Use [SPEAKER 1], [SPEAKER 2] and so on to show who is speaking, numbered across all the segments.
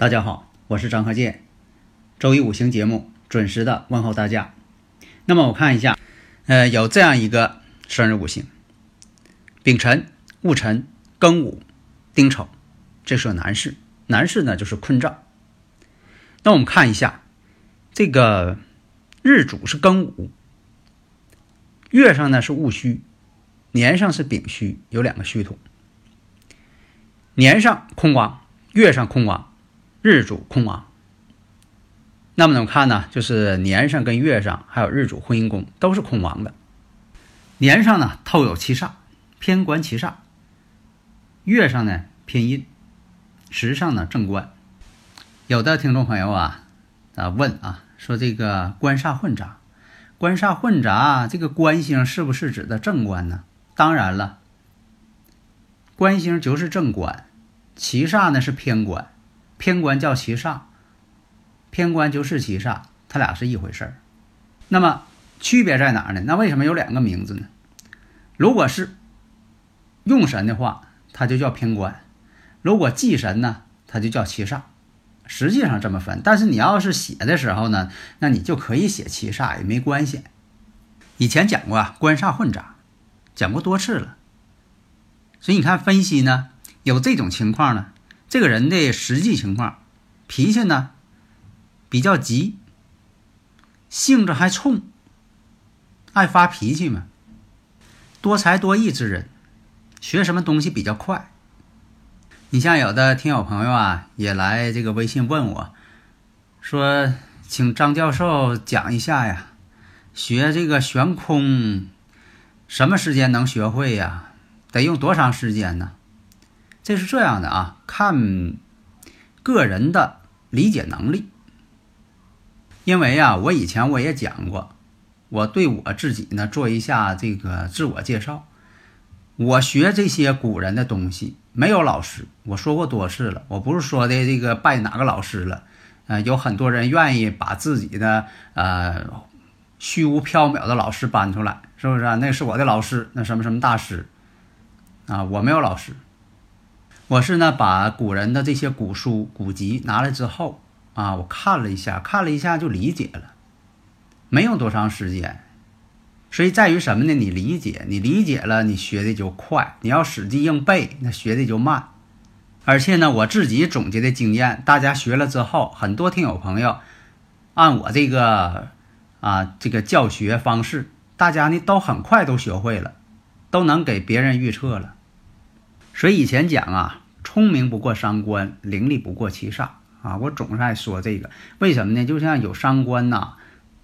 [SPEAKER 1] 大家好，我是张鹤剑，周一五行节目准时的问候大家。那么我看一下，呃，有这样一个生日五行：丙辰、戊辰、庚午、丁丑，这是个男士。男士呢就是坤兆。那我们看一下，这个日主是庚午，月上呢是戊戌，年上是丙戌，有两个戌土。年上空亡，月上空亡。日主空亡，那么怎么看呢？就是年上跟月上还有日主婚姻宫都是空亡的。年上呢透有七煞，偏官七煞；月上呢偏阴，时上呢正官。有的听众朋友啊啊问啊说这个官煞混杂，官煞混杂，这个官星是不是指的正官呢？当然了，官星就是正官，七煞呢是偏官。偏官叫七煞，偏官就是七煞，它俩是一回事儿。那么区别在哪儿呢？那为什么有两个名字呢？如果是用神的话，它就叫偏官；如果忌神呢，它就叫七煞。实际上这么分，但是你要是写的时候呢，那你就可以写七煞也没关系。以前讲过啊，官煞混杂，讲过多次了。所以你看分析呢，有这种情况呢。这个人的实际情况，脾气呢比较急，性子还冲，爱发脾气嘛。多才多艺之人，学什么东西比较快。你像有的听友朋友啊，也来这个微信问我，说请张教授讲一下呀，学这个悬空，什么时间能学会呀？得用多长时间呢？这是这样的啊，看个人的理解能力。因为啊，我以前我也讲过，我对我自己呢做一下这个自我介绍。我学这些古人的东西没有老师，我说过多次了。我不是说的这个拜哪个老师了，呃，有很多人愿意把自己的呃虚无缥缈的老师搬出来，是不是？那是我的老师，那什么什么大师啊，我没有老师。我是呢，把古人的这些古书、古籍拿来之后啊，我看了一下，看了一下就理解了，没用多长时间。所以在于什么呢？你理解，你理解了，你学的就快。你要死记硬背，那学的就慢。而且呢，我自己总结的经验，大家学了之后，很多听友朋友按我这个啊这个教学方式，大家呢都很快都学会了，都能给别人预测了。所以以前讲啊，聪明不过三官，伶俐不过七煞啊。我总是爱说这个，为什么呢？就像有三官呐，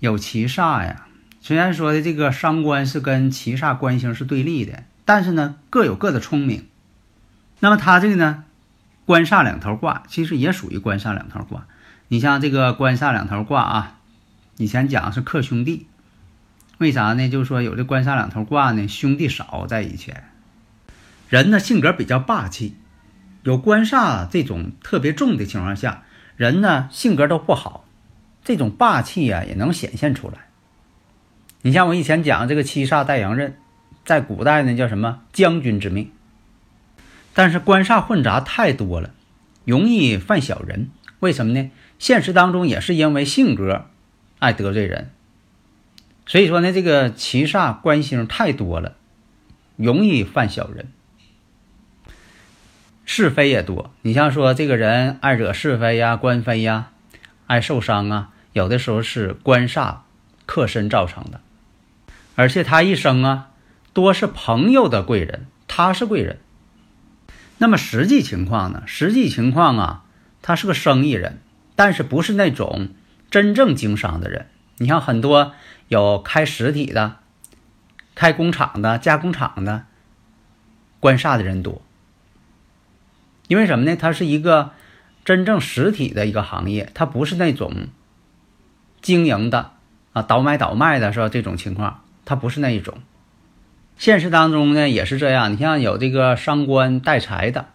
[SPEAKER 1] 有七煞呀。虽然说的这个三官是跟七煞官星是对立的，但是呢，各有各的聪明。那么他这个呢，官煞两头挂，其实也属于官煞两头挂。你像这个官煞两头挂啊，以前讲是克兄弟，为啥呢？就是说有这官煞两头挂呢，兄弟少在以前。人呢性格比较霸气，有官煞这种特别重的情况下，人呢性格都不好，这种霸气啊也能显现出来。你像我以前讲这个七煞带阳刃，在古代呢叫什么将军之命。但是官煞混杂太多了，容易犯小人。为什么呢？现实当中也是因为性格爱得罪人，所以说呢这个七煞官星太多了，容易犯小人。是非也多，你像说这个人爱惹是非呀、官非呀，爱受伤啊，有的时候是官煞克身造成的。而且他一生啊，多是朋友的贵人，他是贵人。那么实际情况呢？实际情况啊，他是个生意人，但是不是那种真正经商的人。你像很多有开实体的、开工厂的、加工厂的，官煞的人多。因为什么呢？它是一个真正实体的一个行业，它不是那种经营的啊倒买倒卖的是吧？这种情况，它不是那一种。现实当中呢，也是这样。你像有这个伤官带财的，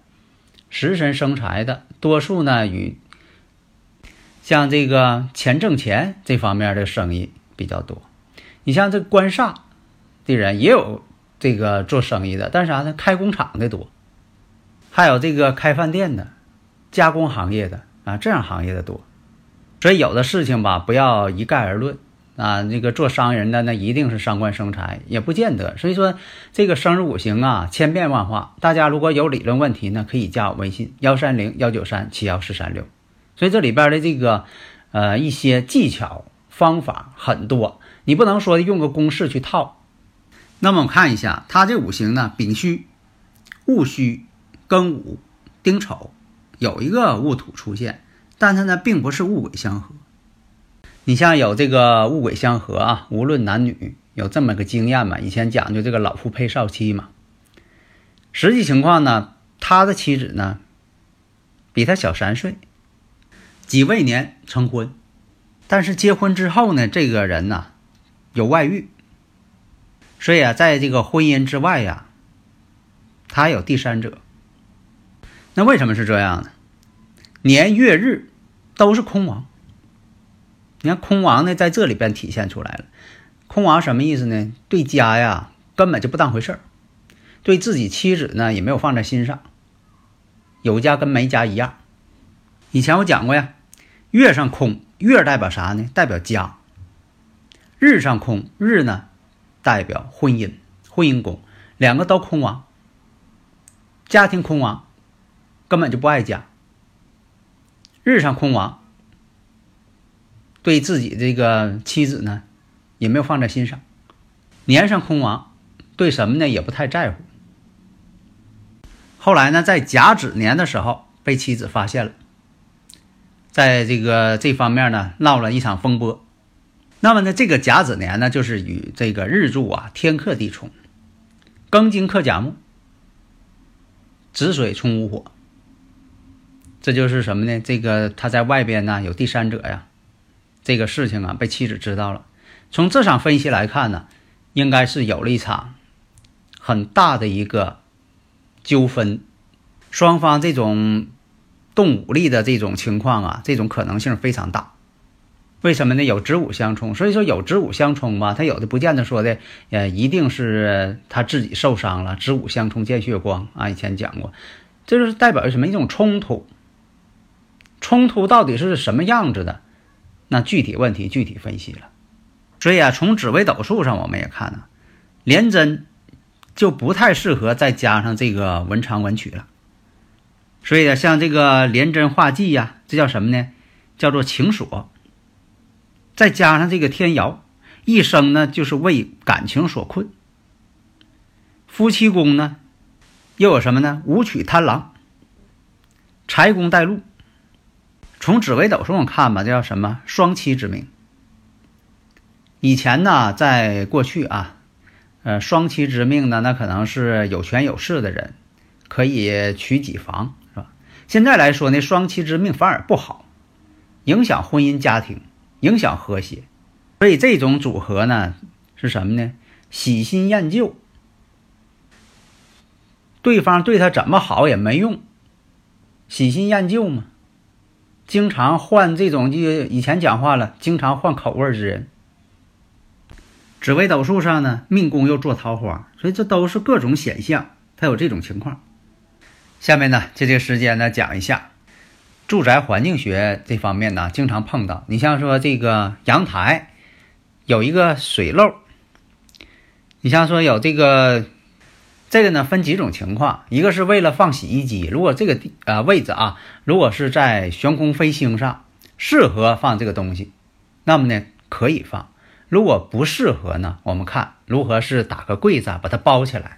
[SPEAKER 1] 食神生财的，多数呢与像这个钱挣钱这方面的生意比较多。你像这官煞的人也有这个做生意的，但是啥呢？开工厂的多。还有这个开饭店的、加工行业的啊，这样行业的多，所以有的事情吧，不要一概而论啊。那个做商人的那一定是伤官生财，也不见得。所以说这个生日五行啊，千变万化。大家如果有理论问题呢，可以加我微信幺三零幺九三七幺四三六。所以这里边的这个呃一些技巧方法很多，你不能说用个公式去套。那么我们看一下，它这五行呢，丙戌、戊戌。庚午、丁丑，有一个戊土出现，但它呢并不是戊癸相合。你像有这个戊癸相合啊，无论男女有这么个经验嘛？以前讲究这个老夫配少妻嘛。实际情况呢，他的妻子呢比他小三岁，己未年成婚，但是结婚之后呢，这个人呢有外遇，所以啊，在这个婚姻之外呀，他有第三者。那为什么是这样呢？年月日都是空亡。你看空亡呢，在这里边体现出来了。空亡什么意思呢？对家呀根本就不当回事儿，对自己妻子呢也没有放在心上，有家跟没家一样。以前我讲过呀，月上空，月代表啥呢？代表家。日上空，日呢代表婚姻，婚姻宫，两个都空亡，家庭空亡。根本就不爱家，日上空亡，对自己这个妻子呢，也没有放在心上；年上空亡，对什么呢也不太在乎。后来呢，在甲子年的时候被妻子发现了，在这个这方面呢闹了一场风波。那么呢，这个甲子年呢，就是与这个日柱啊天克地冲，庚金克甲木，子水冲午火。这就是什么呢？这个他在外边呢有第三者呀，这个事情啊被妻子知道了。从这场分析来看呢，应该是有了一场很大的一个纠纷，双方这种动武力的这种情况啊，这种可能性非常大。为什么呢？有子午相冲，所以说有子午相冲吧，他有的不见得说的，呃，一定是他自己受伤了。子午相冲见血光啊，以前讲过，这就是代表什么一种冲突。冲突到底是什么样子的？那具体问题具体分析了。所以啊，从紫微斗数上我们也看了，廉贞就不太适合再加上这个文昌文曲了。所以啊，像这个廉贞化忌呀，这叫什么呢？叫做情锁。再加上这个天姚，一生呢就是为感情所困。夫妻宫呢，又有什么呢？武曲贪狼，财宫带禄。从紫微斗数上看吧，这叫什么双妻之命？以前呢，在过去啊，呃，双妻之命呢，那可能是有权有势的人可以娶几房，是吧？现在来说呢，双妻之命反而不好，影响婚姻家庭，影响和谐。所以这种组合呢，是什么呢？喜新厌旧，对方对他怎么好也没用，喜新厌旧嘛。经常换这种，就以前讲话了，经常换口味之人。紫微斗数上呢，命宫又做桃花，所以这都是各种显象，它有这种情况。下面呢，借这个时间呢，讲一下住宅环境学这方面呢，经常碰到。你像说这个阳台有一个水漏，你像说有这个。这个呢分几种情况，一个是为了放洗衣机，如果这个地啊位置啊，如果是在悬空飞星上适合放这个东西，那么呢可以放；如果不适合呢，我们看如何是打个柜子把它包起来。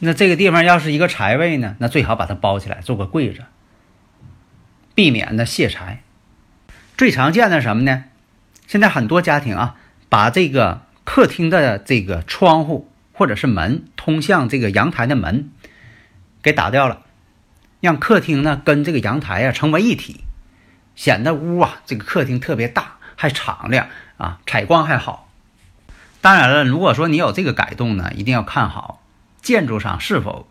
[SPEAKER 1] 那这个地方要是一个财位呢，那最好把它包起来做个柜子，避免呢泄财。最常见的什么呢？现在很多家庭啊，把这个客厅的这个窗户或者是门通向这个阳台的门给打掉了，让客厅呢跟这个阳台啊成为一体，显得屋啊这个客厅特别大，还敞亮啊，采光还好。当然了，如果说你有这个改动呢，一定要看好建筑上是否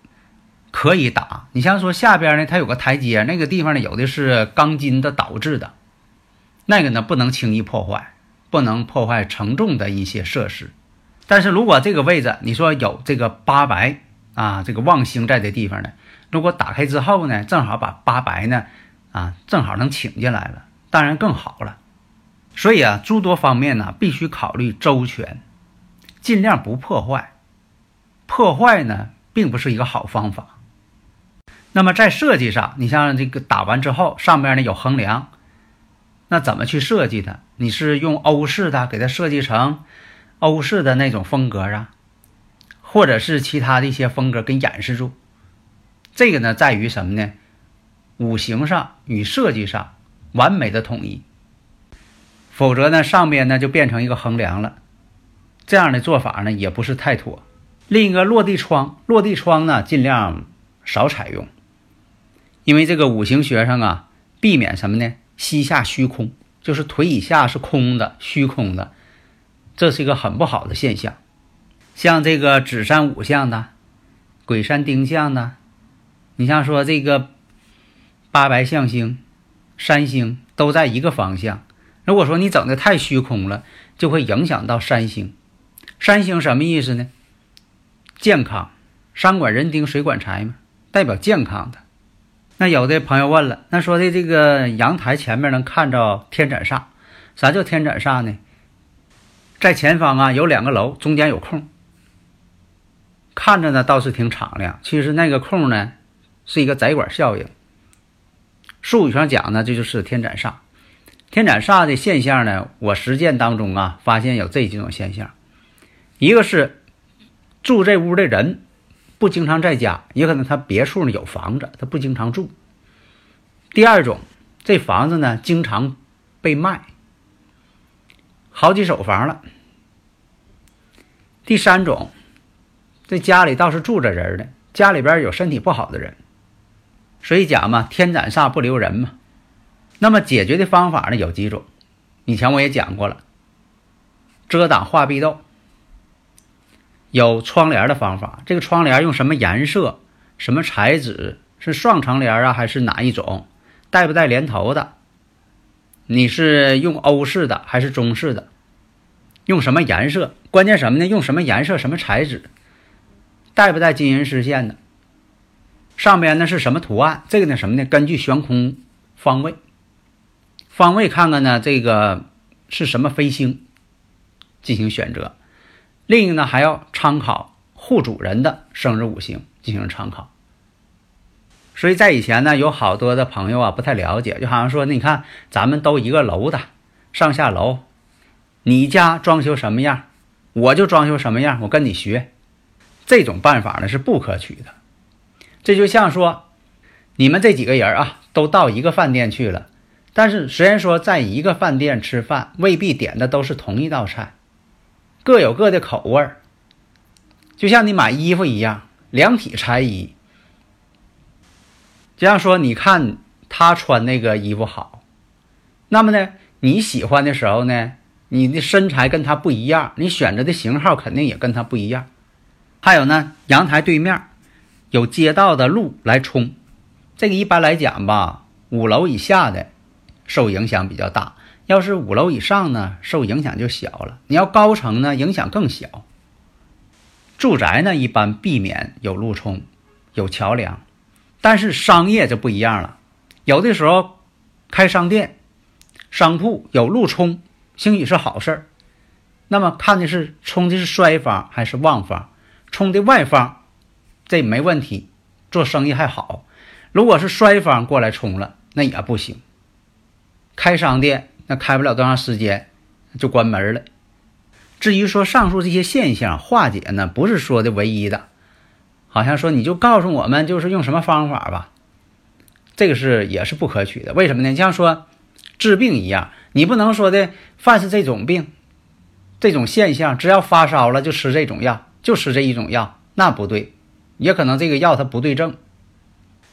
[SPEAKER 1] 可以打。你像说下边呢，它有个台阶，那个地方呢有的是钢筋的导致的。那个呢，不能轻易破坏，不能破坏承重的一些设施。但是如果这个位置你说有这个八白啊，这个旺星在这地方呢，如果打开之后呢，正好把八白呢啊，正好能请进来了，当然更好了。所以啊，诸多方面呢，必须考虑周全，尽量不破坏。破坏呢，并不是一个好方法。那么在设计上，你像这个打完之后，上面呢有横梁。那怎么去设计它？你是用欧式的给它设计成欧式的那种风格啊，或者是其他的一些风格给掩饰住？这个呢，在于什么呢？五行上与设计上完美的统一。否则呢，上边呢就变成一个横梁了。这样的做法呢，也不是太妥。另一个落地窗，落地窗呢尽量少采用，因为这个五行学上啊，避免什么呢？膝下虚空，就是腿以下是空的、虚空的，这是一个很不好的现象。像这个子山午相的、鬼山丁相的，你像说这个八白象星、三星都在一个方向，如果说你整的太虚空了，就会影响到三星。三星什么意思呢？健康，山管人丁，水管财嘛，代表健康的。那有的朋友问了，那说的这个阳台前面能看着天斩煞，啥叫天斩煞呢？在前方啊有两个楼，中间有空，看着呢倒是挺敞亮，其实那个空呢是一个窄管效应。术语上讲呢，这就是天斩煞。天斩煞的现象呢，我实践当中啊发现有这几种现象，一个是住这屋的人。不经常在家，也可能他别墅呢有房子，他不经常住。第二种，这房子呢经常被卖，好几手房了。第三种，这家里倒是住着人的，家里边有身体不好的人，所以讲嘛，天斩煞不留人嘛。那么解决的方法呢有几种，以前我也讲过了，遮挡化壁斗。有窗帘的方法，这个窗帘用什么颜色、什么材质？是双层帘啊，还是哪一种？带不带帘头的？你是用欧式的还是中式的？用什么颜色？关键什么呢？用什么颜色、什么材质？带不带金银丝线的？上边呢是什么图案？这个呢什么呢？根据悬空方位，方位看看呢这个是什么飞星进行选择。另一个呢，还要参考户主人的生日五行进行参考。所以在以前呢，有好多的朋友啊不太了解，就好像说，你看咱们都一个楼的上下楼，你家装修什么样，我就装修什么样，我跟你学。这种办法呢是不可取的。这就像说，你们这几个人啊都到一个饭店去了，但是虽然说在一个饭店吃饭，未必点的都是同一道菜。各有各的口味儿，就像你买衣服一样，量体裁衣。就像说，你看他穿那个衣服好，那么呢，你喜欢的时候呢，你的身材跟他不一样，你选择的型号肯定也跟他不一样。还有呢，阳台对面有街道的路来冲，这个一般来讲吧，五楼以下的受影响比较大。要是五楼以上呢，受影响就小了。你要高层呢，影响更小。住宅呢，一般避免有路冲，有桥梁。但是商业就不一样了，有的时候开商店、商铺有路冲，兴许是好事儿。那么看的是冲的是衰方还是旺方？冲的外方，这没问题，做生意还好。如果是衰方过来冲了，那也不行。开商店。那开不了多长时间，就关门了。至于说上述这些现象化解呢，不是说的唯一的，好像说你就告诉我们就是用什么方法吧，这个是也是不可取的。为什么呢？像说治病一样，你不能说的，凡是这种病、这种现象，只要发烧了就吃这种药，就吃这一种药，那不对，也可能这个药它不对症。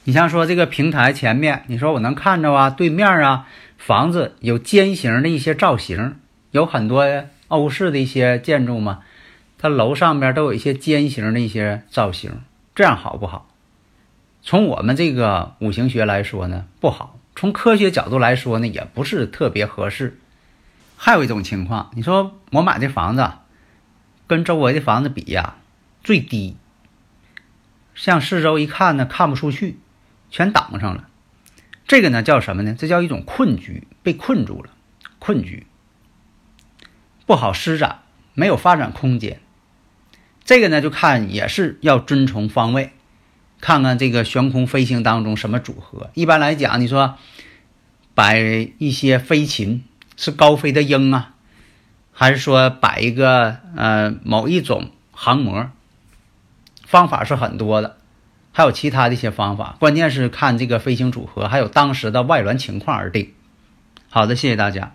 [SPEAKER 1] 你像说这个平台前面，你说我能看着啊，对面啊，房子有尖形的一些造型，有很多欧式的一些建筑嘛，它楼上边都有一些尖形的一些造型，这样好不好？从我们这个五行学来说呢，不好；从科学角度来说呢，也不是特别合适。还有一种情况，你说我买这房子跟周围的房子比呀，最低，向四周一看呢，看不出去。全挡上了，这个呢叫什么呢？这叫一种困局，被困住了，困局不好施展，没有发展空间。这个呢就看也是要遵从方位，看看这个悬空飞行当中什么组合。一般来讲，你说摆一些飞禽是高飞的鹰啊，还是说摆一个呃某一种航模？方法是很多的。还有其他的一些方法，关键是看这个飞行组合，还有当时的外轮情况而定。好的，谢谢大家。